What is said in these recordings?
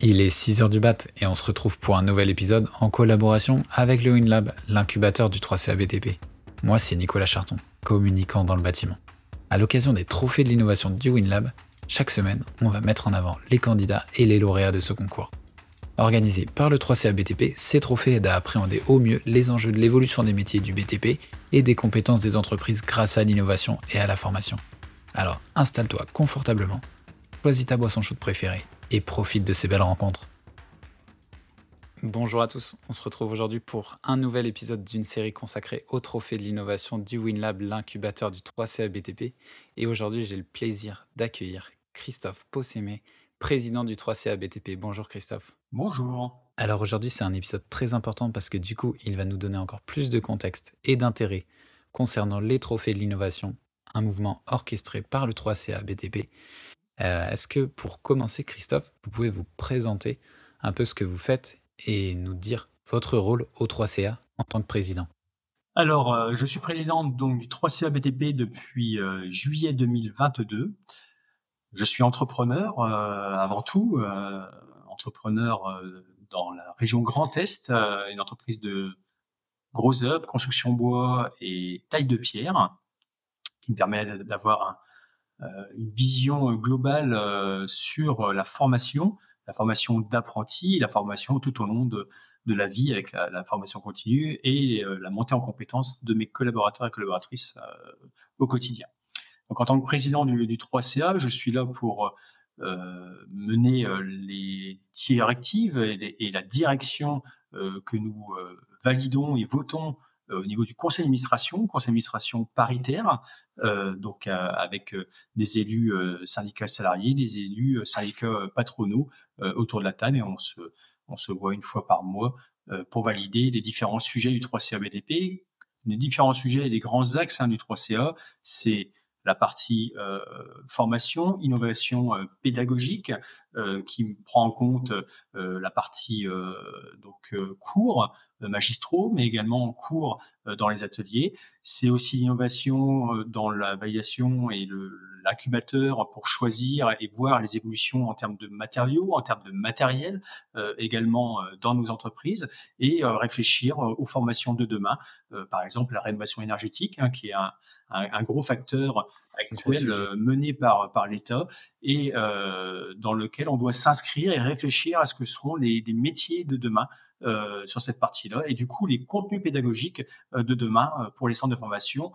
Il est 6h du bat et on se retrouve pour un nouvel épisode en collaboration avec le WinLab, l'incubateur du 3CA BTP. Moi, c'est Nicolas Charton, communicant dans le bâtiment. À l'occasion des trophées de l'innovation du WinLab, chaque semaine, on va mettre en avant les candidats et les lauréats de ce concours. Organisé par le 3CA BTP, ces trophées aident à appréhender au mieux les enjeux de l'évolution des métiers du BTP et des compétences des entreprises grâce à l'innovation et à la formation. Alors installe-toi confortablement, choisis ta boisson chaude préférée et profite de ces belles rencontres. Bonjour à tous, on se retrouve aujourd'hui pour un nouvel épisode d'une série consacrée au trophée de l'innovation du WinLab, l'incubateur du 3CA BTP. Et aujourd'hui, j'ai le plaisir d'accueillir Christophe Possémé, président du 3CA BTP. Bonjour Christophe. Bonjour. Alors aujourd'hui, c'est un épisode très important parce que du coup, il va nous donner encore plus de contexte et d'intérêt concernant les trophées de l'innovation, un mouvement orchestré par le 3CA BTP euh, est-ce que pour commencer, Christophe, vous pouvez vous présenter un peu ce que vous faites et nous dire votre rôle au 3CA en tant que président? Alors, euh, je suis président donc, du 3CA BTP depuis euh, juillet 2022. Je suis entrepreneur avant tout, entrepreneur dans la région Grand Est, une entreprise de gros œuvres, construction bois et taille de pierre, qui me permet d'avoir un, une vision globale euh, sur la formation, la formation d'apprentis, la formation tout au long de, de la vie avec la, formation continue et euh, la montée en compétences de mes collaborateurs et collaboratrices au quotidien. Donc en tant que président du, du 3CA, je suis là pour mener les directives et, et la direction que nous validons et votons euh, au niveau du conseil d'administration, conseil d'administration paritaire, euh, donc euh, avec des élus syndicats salariés, des élus syndicats patronaux autour de la table et on se, on se voit une fois par mois pour valider les différents sujets du 3CA BTP. Les différents sujets et les grands axes hein, du 3CA, c'est la partie euh, formation, innovation euh, pédagogique, euh, qui prend en compte la partie donc cours magistraux, mais également cours dans les ateliers. C'est aussi l'innovation dans la validation et l'incubateur pour choisir et voir les évolutions en termes de matériaux, en termes de matériel, également dans nos entreprises, et réfléchir aux formations de demain, par exemple la rénovation énergétique, hein, qui est un, gros facteur actuel euh, mené par, par l'État et euh, dans lequel on doit s'inscrire et réfléchir à ce que seront les, métiers de demain euh, sur cette partie-là et du coup les contenus pédagogiques de demain pour les centres de formation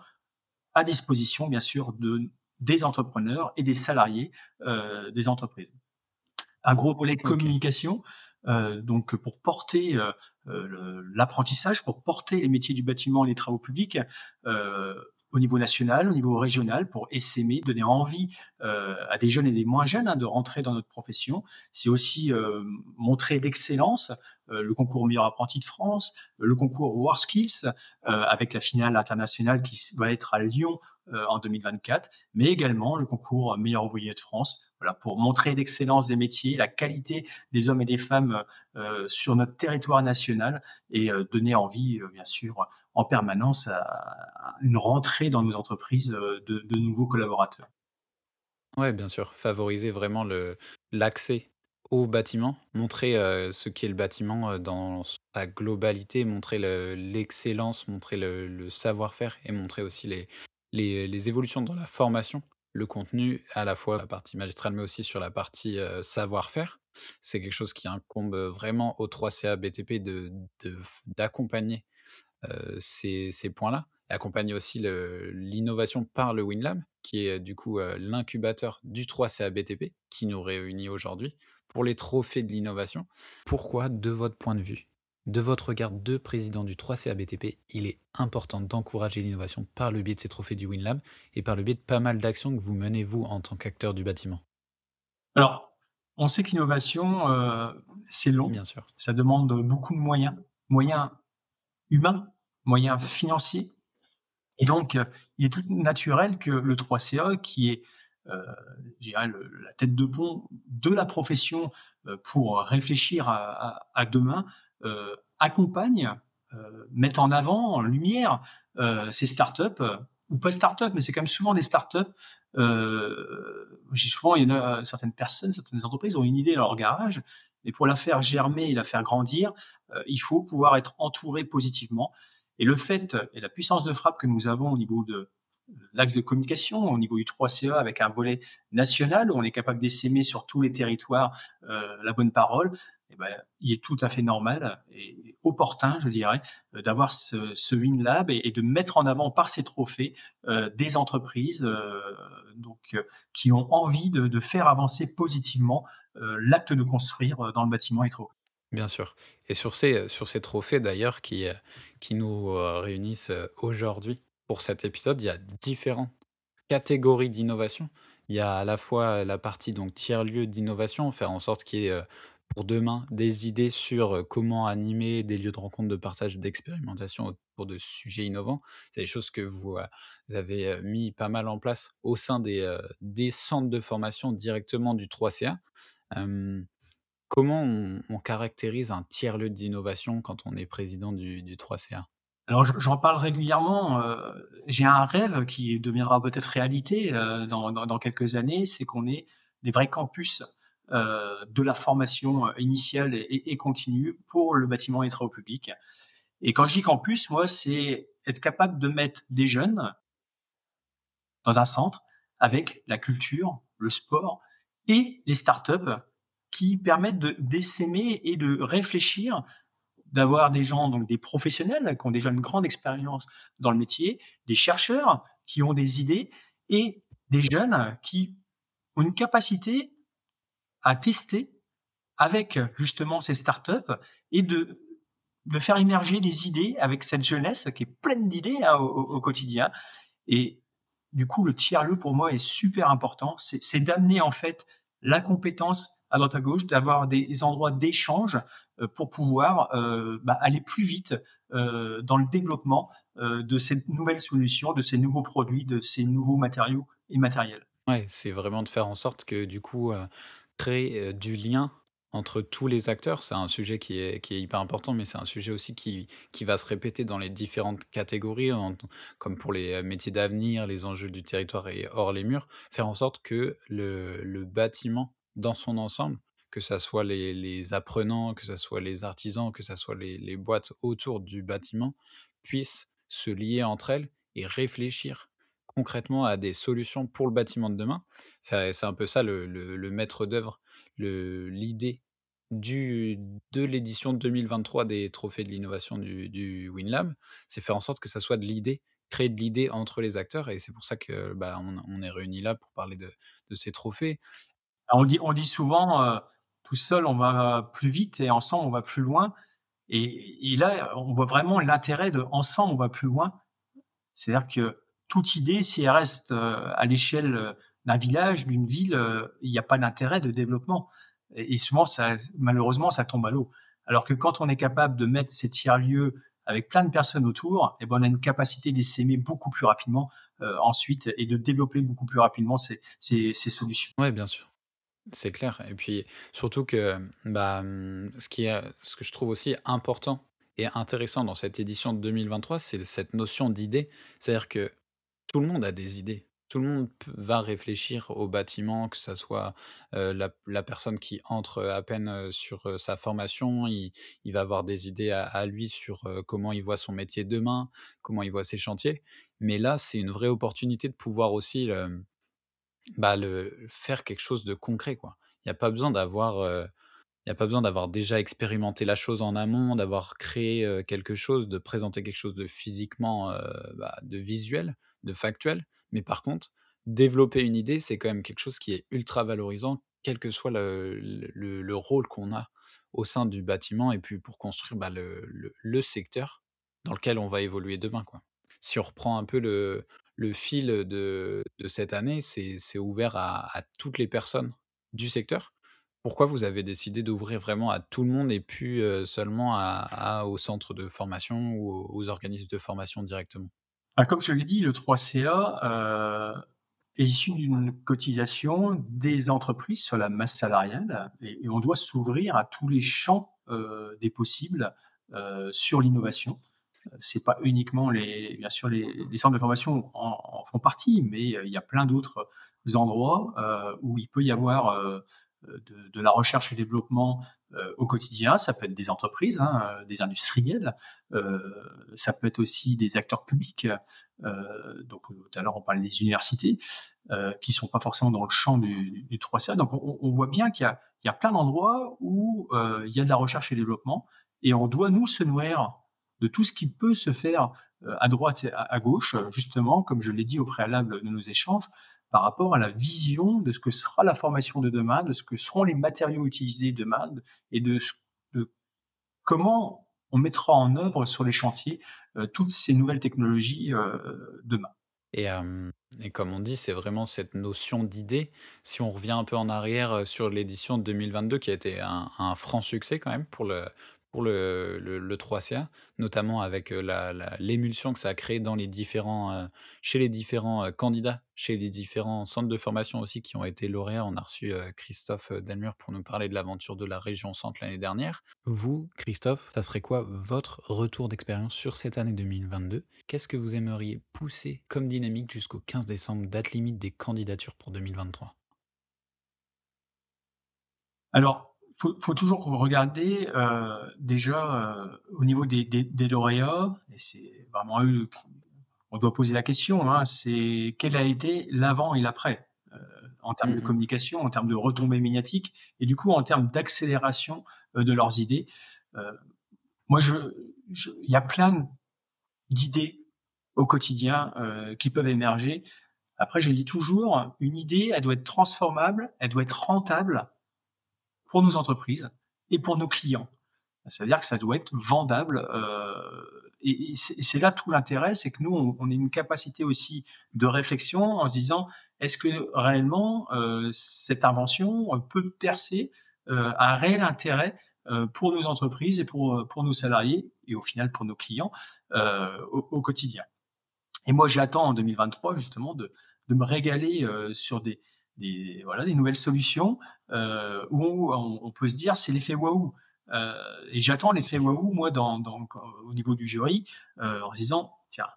à disposition bien sûr de, des entrepreneurs et des salariés des entreprises. Un gros volet communication. donc pour porter l'apprentissage, pour porter les métiers du bâtiment et les travaux publics, au niveau national, au niveau régional, pour essaimer, donner envie euh, à des jeunes et des moins jeunes hein, de rentrer dans notre profession. C'est aussi euh, montrer l'excellence, euh, le concours meilleur apprenti de France, le concours WorldSkills, avec la finale internationale qui va être à Lyon en 2024, mais également le concours meilleur ouvrier de France, pour montrer l'excellence des métiers, la qualité des hommes et des femmes sur notre territoire national et donner envie, bien sûr, en permanence à, une rentrée dans nos entreprises euh, de, nouveaux collaborateurs. Oui, bien sûr, favoriser vraiment l'accès au bâtiment, montrer euh, ce qu'est le bâtiment euh, dans sa globalité, montrer l'excellence, montrer le, savoir-faire et montrer aussi les, évolutions dans la formation, le contenu, à la fois la partie magistrale, mais aussi sur la partie savoir-faire. C'est quelque chose qui incombe vraiment au 3CA BTP d'accompagner euh, ces, points-là, et accompagner aussi l'innovation par le WinLab, qui est du coup euh, l'incubateur du 3CA BTP, qui nous réunit aujourd'hui pour les trophées de l'innovation. Pourquoi, de votre point de vue, de votre regard de président du 3CA BTP, il est important d'encourager l'innovation par le biais de ces trophées du WinLab et par le biais de pas mal d'actions que vous menez, vous, en tant qu'acteur du bâtiment Alors, on sait que l'innovation, euh, c'est long. Bien sûr. Ça demande beaucoup de moyens, moyens humains, moyens financiers. Et donc, euh, il est tout naturel que le 3CA, qui est euh, la tête de pont de la profession euh, pour réfléchir à, demain, accompagne, mette en avant, en lumière ces startups ou pas start-up, mais c'est quand même souvent des start-up. Euh, j'ai souvent, il y a certaines personnes, certaines entreprises ont une idée dans leur garage, mais pour la faire germer et la faire grandir, euh, il faut pouvoir être entouré positivement. Et le fait et la puissance de frappe que nous avons au niveau de l'axe de communication, au niveau du 3CA, avec un volet national où on est capable d'essaimer sur tous les territoires euh, la bonne parole, eh ben, il est tout à fait normal et opportun, je dirais, euh, d'avoir ce, ce WinLab et, de mettre en avant par ces trophées euh, des entreprises euh, donc, qui ont envie de, faire avancer positivement l'acte de construire dans le bâtiment étro. Bien sûr. Et sur ces, sur ces trophées d'ailleurs qui, qui nous réunissent aujourd'hui pour cet épisode, il y a différentes catégories d'innovation. Il y a à la fois la partie tiers-lieu d'innovation, faire en sorte qu'il y ait pour demain des idées sur comment animer des lieux de rencontre, de partage, d'expérimentation autour de sujets innovants. C'est des choses que vous, avez mis pas mal en place au sein des, centres de formation directement du 3CA. Euh, comment on, caractérise un tiers-lieu d'innovation quand on est président du, du 3CA alors j'en parle régulièrement. J'ai un rêve qui deviendra peut-être réalité dans, quelques années, c'est qu'on ait des vrais campus de la formation initiale et, et, continue pour le bâtiment et travaux publics. Et quand je dis campus, moi, c'est être capable de mettre des jeunes dans un centre avec la culture, le sport et les startups qui permettent de d'essaimer et de réfléchir d'avoir des gens, donc des professionnels qui ont déjà une grande expérience dans le métier, des chercheurs qui ont des idées et des jeunes qui ont une capacité à tester avec justement ces startups et de, de faire émerger des idées avec cette jeunesse qui est pleine d'idées hein, au, quotidien. Et du coup, le tiers-lieu pour moi est super important. C'est d'amener en fait la compétence à droite à gauche, d'avoir des endroits d'échange euh, pour pouvoir euh, bah, aller plus vite euh, dans le développement de ces nouvelles solutions, de ces nouveaux produits, de ces nouveaux matériaux et matériels. Ouais, c'est vraiment de faire en sorte que du coup, créer du lien entre tous les acteurs, c'est un sujet qui est, qui est hyper important, mais c'est un sujet aussi qui, va se répéter dans les différentes catégories, comme pour les métiers d'avenir, les enjeux du territoire et hors les murs, faire en sorte que le, le bâtiment dans son ensemble, que ce soit les, les, apprenants, que ce soit les artisans, que ce soit les, les, boîtes autour du bâtiment, puissent se lier entre elles et réfléchir concrètement à des solutions pour le bâtiment de demain. C'est un peu ça le, maître d'œuvre, l'idée de l'édition 2023 des trophées de l'innovation du, du WinLab, c'est faire en sorte que ça soit de l'idée créer de l'idée entre les acteurs et c'est pour ça que bah, on, est réunis là pour parler de, de ces trophées on dit, on dit souvent, euh, tout seul, on va plus vite et ensemble, on va plus loin. Et, et là, on voit vraiment l'intérêt de ensemble, on va plus loin. C'est-à-dire que toute idée, si elle reste euh, à l'échelle d'un village, d'une ville, euh, il n'y a pas d'intérêt de développement. Et, souvent, ça, malheureusement, ça tombe à l'eau. Alors que quand on est capable de mettre ces tiers-lieux avec plein de personnes autour, eh ben on a une capacité d'essaimer beaucoup plus rapidement euh, ensuite et de développer beaucoup plus rapidement ces, solutions. Oui, bien sûr. C'est clair et puis surtout que, bah, ce qui est ce que je trouve aussi important et intéressant dans cette édition de 2023, c'est cette notion d'idée. C'est-à-dire que tout le monde a des idées. Tout le monde va réfléchir au bâtiment, que ça soit, la personne qui entre, à peine, sur, sa formation, il va avoir des idées à lui sur, comment il voit son métier demain, comment il voit ses chantiers. Mais là, c'est une vraie opportunité de pouvoir aussi, bah, faire quelque chose de concret, quoi. Il y a pas besoin d'avoir, il y a pas besoin d'avoir déjà expérimenté la chose en amont, d'avoir créé, quelque chose, de présenter quelque chose de physiquement, bah, de visuel, de factuel. Mais par contre, développer une idée, c'est quand même quelque chose qui est ultra valorisant, quel que soit le le le rôle qu'on a au sein du bâtiment et puis pour construire, bah, le le secteur dans lequel on va évoluer demain, quoi. Si on reprend un peu le fil de, de cette année, c'est ouvert à, toutes les personnes du secteur. Pourquoi vous avez décidé d'ouvrir vraiment à tout le monde et puis euh, seulement à, à, aux centres de formation ou aux organismes de formation directement? Ah, Comme je l'ai dit, le 3CA euh, est issu d'une cotisation des entreprises sur la masse salariale et, on doit s'ouvrir à tous les champs euh, des possibles euh, sur l'innovation. c'est pas uniquement les, bien sûr, les, centres de formation en, en, font partie, mais il y a plein d'autres endroits où il peut y avoir de, la recherche et développement au quotidien. Ça peut être des entreprises, hein, des industriels, euh, ça peut être aussi des acteurs publics. donc tout à l'heure on parlait des universités qui sont pas forcément dans le champ du, du 3CA. Donc on, voit bien qu'il y, a, plein d'endroits où il y a de la recherche et développement et on doit nous se nourrir de tout ce qui peut se faire euh, à droite et à gauche, justement, comme je l'ai dit au préalable de nos échanges, par rapport à la vision de ce que sera la formation de demain, de ce que seront les matériaux utilisés demain et de, comment on mettra en œuvre sur les chantiers euh, toutes ces nouvelles technologies euh, demain. Et, et, comme on dit, c'est vraiment cette notion d'idée. Si on revient un peu en arrière sur l'édition de 2022, qui a été un, un franc succès quand même pour le, pour le le le 3CA, notamment avec, la l'émulsion que ça a créé heu, chez les différents, heu, candidats, chez les différents centres de formation aussi qui ont été lauréats. On a reçu, Christophe, heu, Delmure pour nous parler de l'aventure de la région Centre l'année dernière. Vous, Christophe, ça serait quoi votre retour d'expérience sur cette année 2022? Qu'est-ce que vous aimeriez pousser comme dynamique jusqu'au 15 décembre, date limite des candidatures pour 2023? Alors faut, faut toujours regarder euh, déjà euh, au niveau des, des, des lauréats, et c'est vraiment eux on doit poser la question, hein, c'est quel a été l'avant et l'après euh, en termes de mm-hmm. communication, en termes de retombées médiatiques, et du coup en termes d'accélération de leurs idées. Moi, je, il y a plein d'idées au quotidien qui peuvent émerger. Après, je dis toujours, une idée, elle doit être transformable, elle doit être rentable, pour nos entreprises et pour nos clients. C'est-à-dire que ça doit être vendable. Euh, et, c'est là tout l'intérêt, c'est que nous, on, on, a une capacité aussi de réflexion en se disant, est-ce que réellement euh, cette invention peut percer euh, un réel intérêt euh, pour nos entreprises et pour, pour nos salariés et au final pour nos clients euh, au, au, quotidien? Et moi, j'attends en 2023 justement de, de me régaler euh, sur des, des, voilà, des nouvelles solutions euh, où on, on, peut se dire c'est l'effet waouh. Euh, et j'attends l'effet waouh, moi, dans, dans, au niveau du jury, euh, en se disant tiens,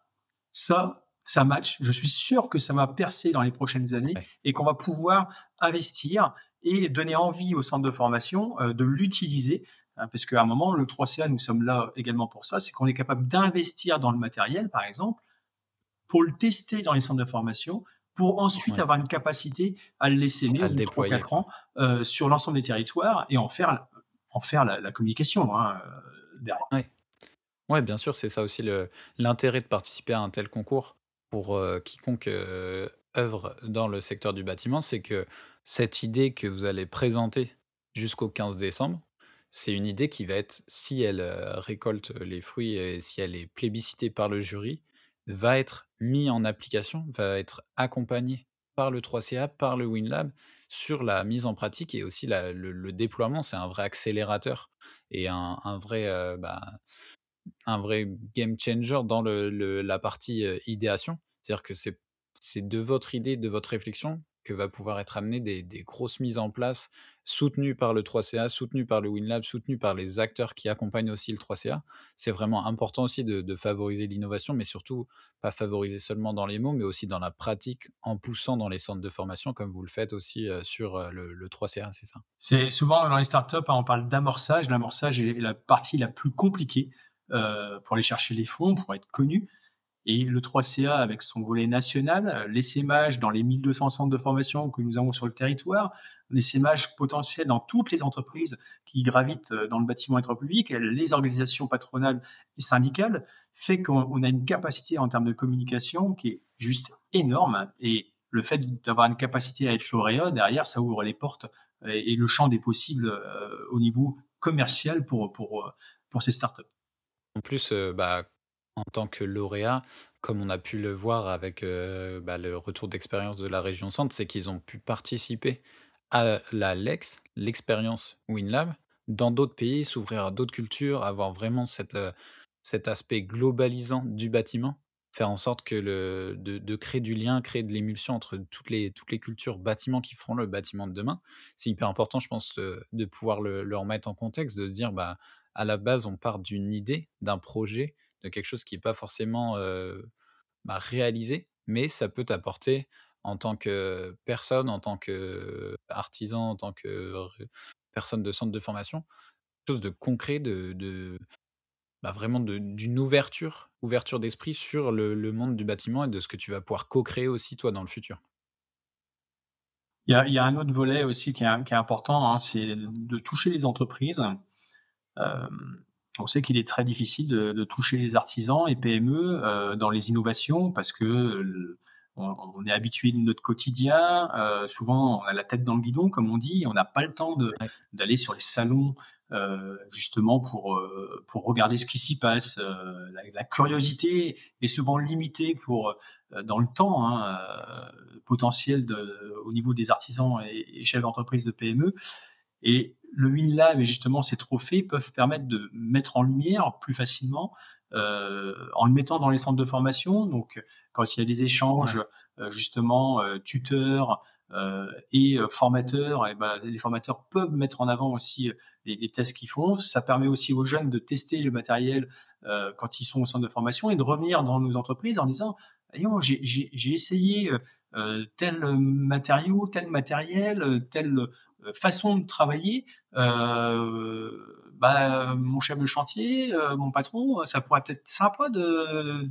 ça, ça match. Je suis sûr que ça va percer dans les prochaines années ouais. et qu'on va pouvoir investir et donner envie au centre de formation de l'utiliser. Hein, parce qu'à un moment, le 3CA, nous sommes là également pour ça, c'est qu'on est capable d'investir dans le matériel, par exemple, pour le tester dans les centres de formation, pour ensuite ouais. avoir une capacité à le laisser au bout 3-4 ans euh, sur l'ensemble des territoires et en faire, en faire la, la communication hein, euh, derrière. Ouais. ouais, bien sûr, c'est ça aussi l'intérêt de participer à un tel concours pour euh, quiconque euh, œuvre dans le secteur du bâtiment, c'est que cette idée que vous allez présenter jusqu'au 15 décembre, c'est une idée qui va être, si elle euh, récolte les fruits et si elle est plébiscitée par le jury, va être mis en application, va être accompagné par le 3CA, par le WinLab sur la mise en pratique et aussi le, déploiement. C'est un vrai accélérateur et un, vrai, euh, bah, un vrai game changer dans la partie euh, idéation. C'est-à-dire que c'est de votre idée, de votre réflexion que va pouvoir être amené des, des grosses mises en place soutenu par le 3CA, soutenu par le WinLab, soutenu par les acteurs qui accompagnent aussi le 3CA. C'est vraiment important aussi de, favoriser l'innovation, mais surtout pas favoriser seulement dans les mots, mais aussi dans la pratique, en poussant dans les centres de formation, comme vous le faites aussi euh, sur euh, le, le 3CA, c'est ça? C'est souvent dans les startups, hein, on parle d'amorçage. L'amorçage est la partie la plus compliquée euh, pour aller chercher les fonds, pour être connu. Et le 3CA, avec son volet national, l'essaimage dans les 1200 centres de formation que nous avons sur le territoire, l'essaimage potentiel dans toutes les entreprises qui gravitent dans le bâtiment public, les organisations patronales et syndicales, fait qu'on a une capacité en termes de communication qui est juste énorme. Et le fait d'avoir une capacité à être lauréat, derrière, ça ouvre les portes et le champ des possibles au niveau commercial pour, pour, pour ces startups. En plus, bah, en tant que lauréat, comme on a pu le voir avec euh, bah, le retour d'expérience de la région Centre, c'est qu'ils ont pu participer à la LEX, l'expérience WinLab, dans d'autres pays, s'ouvrir à d'autres cultures, avoir vraiment euh, cet aspect globalisant du bâtiment, faire en sorte que le, de, créer du lien, créer de l'émulsion entre toutes les, toutes les cultures bâtiments qui feront le bâtiment de demain. C'est hyper important, je pense, euh, de pouvoir le, le remettre en contexte, de se dire, bah, à la base, on part d'une idée, d'un projet, de quelque chose qui est pas forcément, bah, réalisé, mais ça peut t'apporter en tant que personne, en tant qu'artisan, en tant que personne de centre de formation, quelque chose de concret, de bah, vraiment d'une ouverture ouverture d'esprit sur le monde du bâtiment et de ce que tu vas pouvoir co-créer aussi toi dans le futur. Il y a un autre volet aussi qui est important, hein, c'est de toucher les entreprises. On sait qu'il est très difficile de de toucher les artisans et PME, heu, dans les innovations parce que le on on est habitué de notre quotidien, heu, souvent on a la tête dans le guidon comme on dit, on n'a pas le temps d'aller sur les salons, justement pour, regarder ce qui s'y passe. La la curiosité est souvent limitée pour, dans le temps, hein, potentiel de au niveau des artisans et et chefs d'entreprise de PME. Et le WinLab et justement ces trophées peuvent permettre de mettre en lumière plus facilement, heu, en le mettant dans les centres de formation. Donc, quand il y a des échanges, ouais, heu, justement, heu, tuteurs, heu et formateurs et ben, les formateurs peuvent mettre en avant aussi, les les tests qu'ils font. Ça permet aussi aux jeunes de tester le matériel, quand ils sont au centre de formation et de revenir dans nos entreprises en disant: «Voyons, j'ai essayé, heu heu, tel, matériau, tel matériel, heu, telle, façon de travailler, euh, bah, mon chef de chantier, euh, mon patron, ça pourrait peut-être sympa de,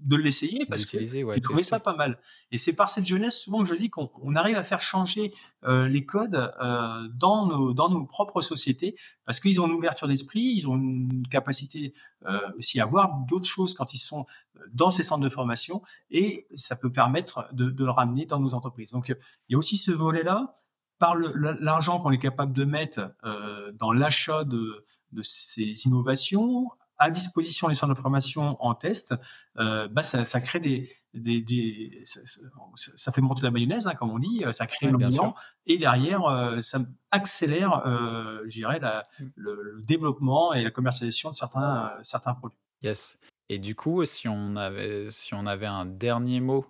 de l'essayer parce que ouais, j'ai trouvé ça pas mal. Et c'est par cette jeunesse souvent que je dis qu'on on arrive à faire changer euh, les codes euh, dans, nos, dans nos propres sociétés parce qu'ils ont une ouverture d'esprit, ils ont une capacité euh, aussi à voir d'autres choses quand ils sont dans ces centres de formation et ça peut permettre de, de le ramener dans nos entreprises. Donc il y a aussi ce volet-là par l'argent qu'on est capable de mettre euh, dans l'achat de, de, ces innovations à disposition des centres de formation en test, euh, bah ça, ça, crée des, des, des ça, ça, fait monter la mayonnaise, hein, comme on dit, ça crée l'embryon sûr. et derrière euh, ça accélère, euh, la, Mmh. le, le, développement et la commercialisation de certains, euh, certains produits. Yes et du coup, si on avait si on avait un dernier mot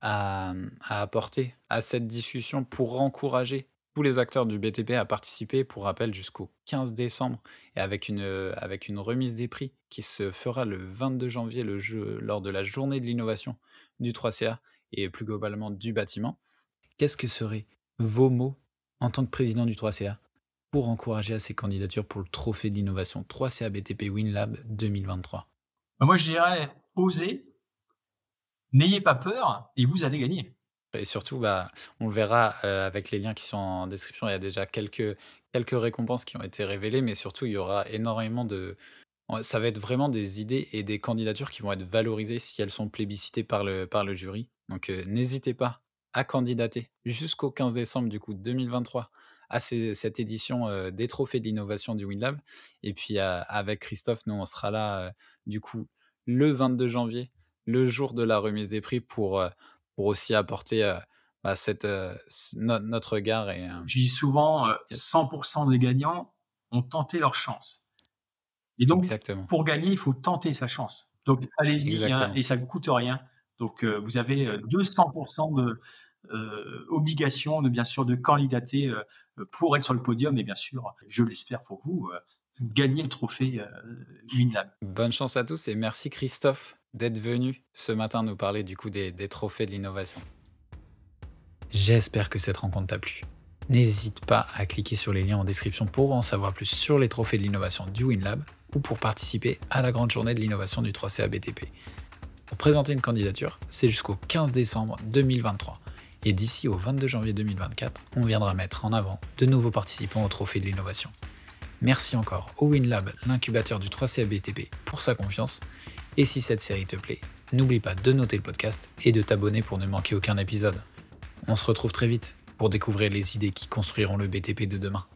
à, à apporter à cette discussion pour encourager tous les acteurs du BTP à participer, pour rappel, jusqu'au 15 décembre et avec une, heu, avec une remise des prix qui se fera le 22 janvier, le jeu lors de la journée de l'innovation du 3CA et plus globalement du bâtiment. Qu'est-ce que seraient vos mots en tant que président du 3CA pour encourager à ces candidatures pour le trophée de l'innovation 3CA BTP WinLab 2023? Moi, je dirais, osez, n'ayez pas peur et vous allez gagner. Et surtout, bah, on le verra, heu, avec les liens qui sont en description. Il y a déjà quelques quelques récompenses qui ont été révélées, mais surtout, il y aura énormément de ça va être vraiment des idées et des candidatures qui vont être valorisées si elles sont plébiscitées par le par le jury. Donc, heu, n'hésitez pas à candidater jusqu'au 15 décembre, du coup, 2023 à cette édition, heu, des trophées de l'innovation du WinLab et puis, avec Christophe, nous, on sera là, du coup, le 22 janvier, le jour de la remise des prix pour, pour aussi apporter, bah, cette, no notre regard et Je dis souvent, euh, yes, 100% des gagnants ont tenté leur chance. Et donc, exactement, pour gagner, il faut tenter sa chance. Donc, allez-y, hein, et ça ne coûte rien. Donc, euh, vous avez euh, 200% de euh, obligation, de bien sûr, de candidater euh, pour être sur le podium. Et bien sûr, je l'espère pour vous, gagner le trophée WinLab. Bonne chance à tous et merci Christophe d'être venu ce matin nous parler du coup des, trophées de l'innovation. J'espère que cette rencontre t'a plu. N'hésite pas à cliquer sur les liens en description pour en savoir plus sur les trophées de l'innovation du WinLab ou pour participer à la grande journée de l'innovation du 3CA BTP. Pour présenter une candidature, c'est jusqu'au 15 décembre 2023. Et d'ici au 22 janvier 2024, on viendra mettre en avant de nouveaux participants au trophée de l'innovation. Merci encore au WinLab, l'incubateur du 3CA BTP, pour sa confiance. Et si cette série te plaît, n'oublie pas de noter le podcast et de t'abonner pour ne manquer aucun épisode. On se retrouve très vite pour découvrir les idées qui construiront le BTP de demain.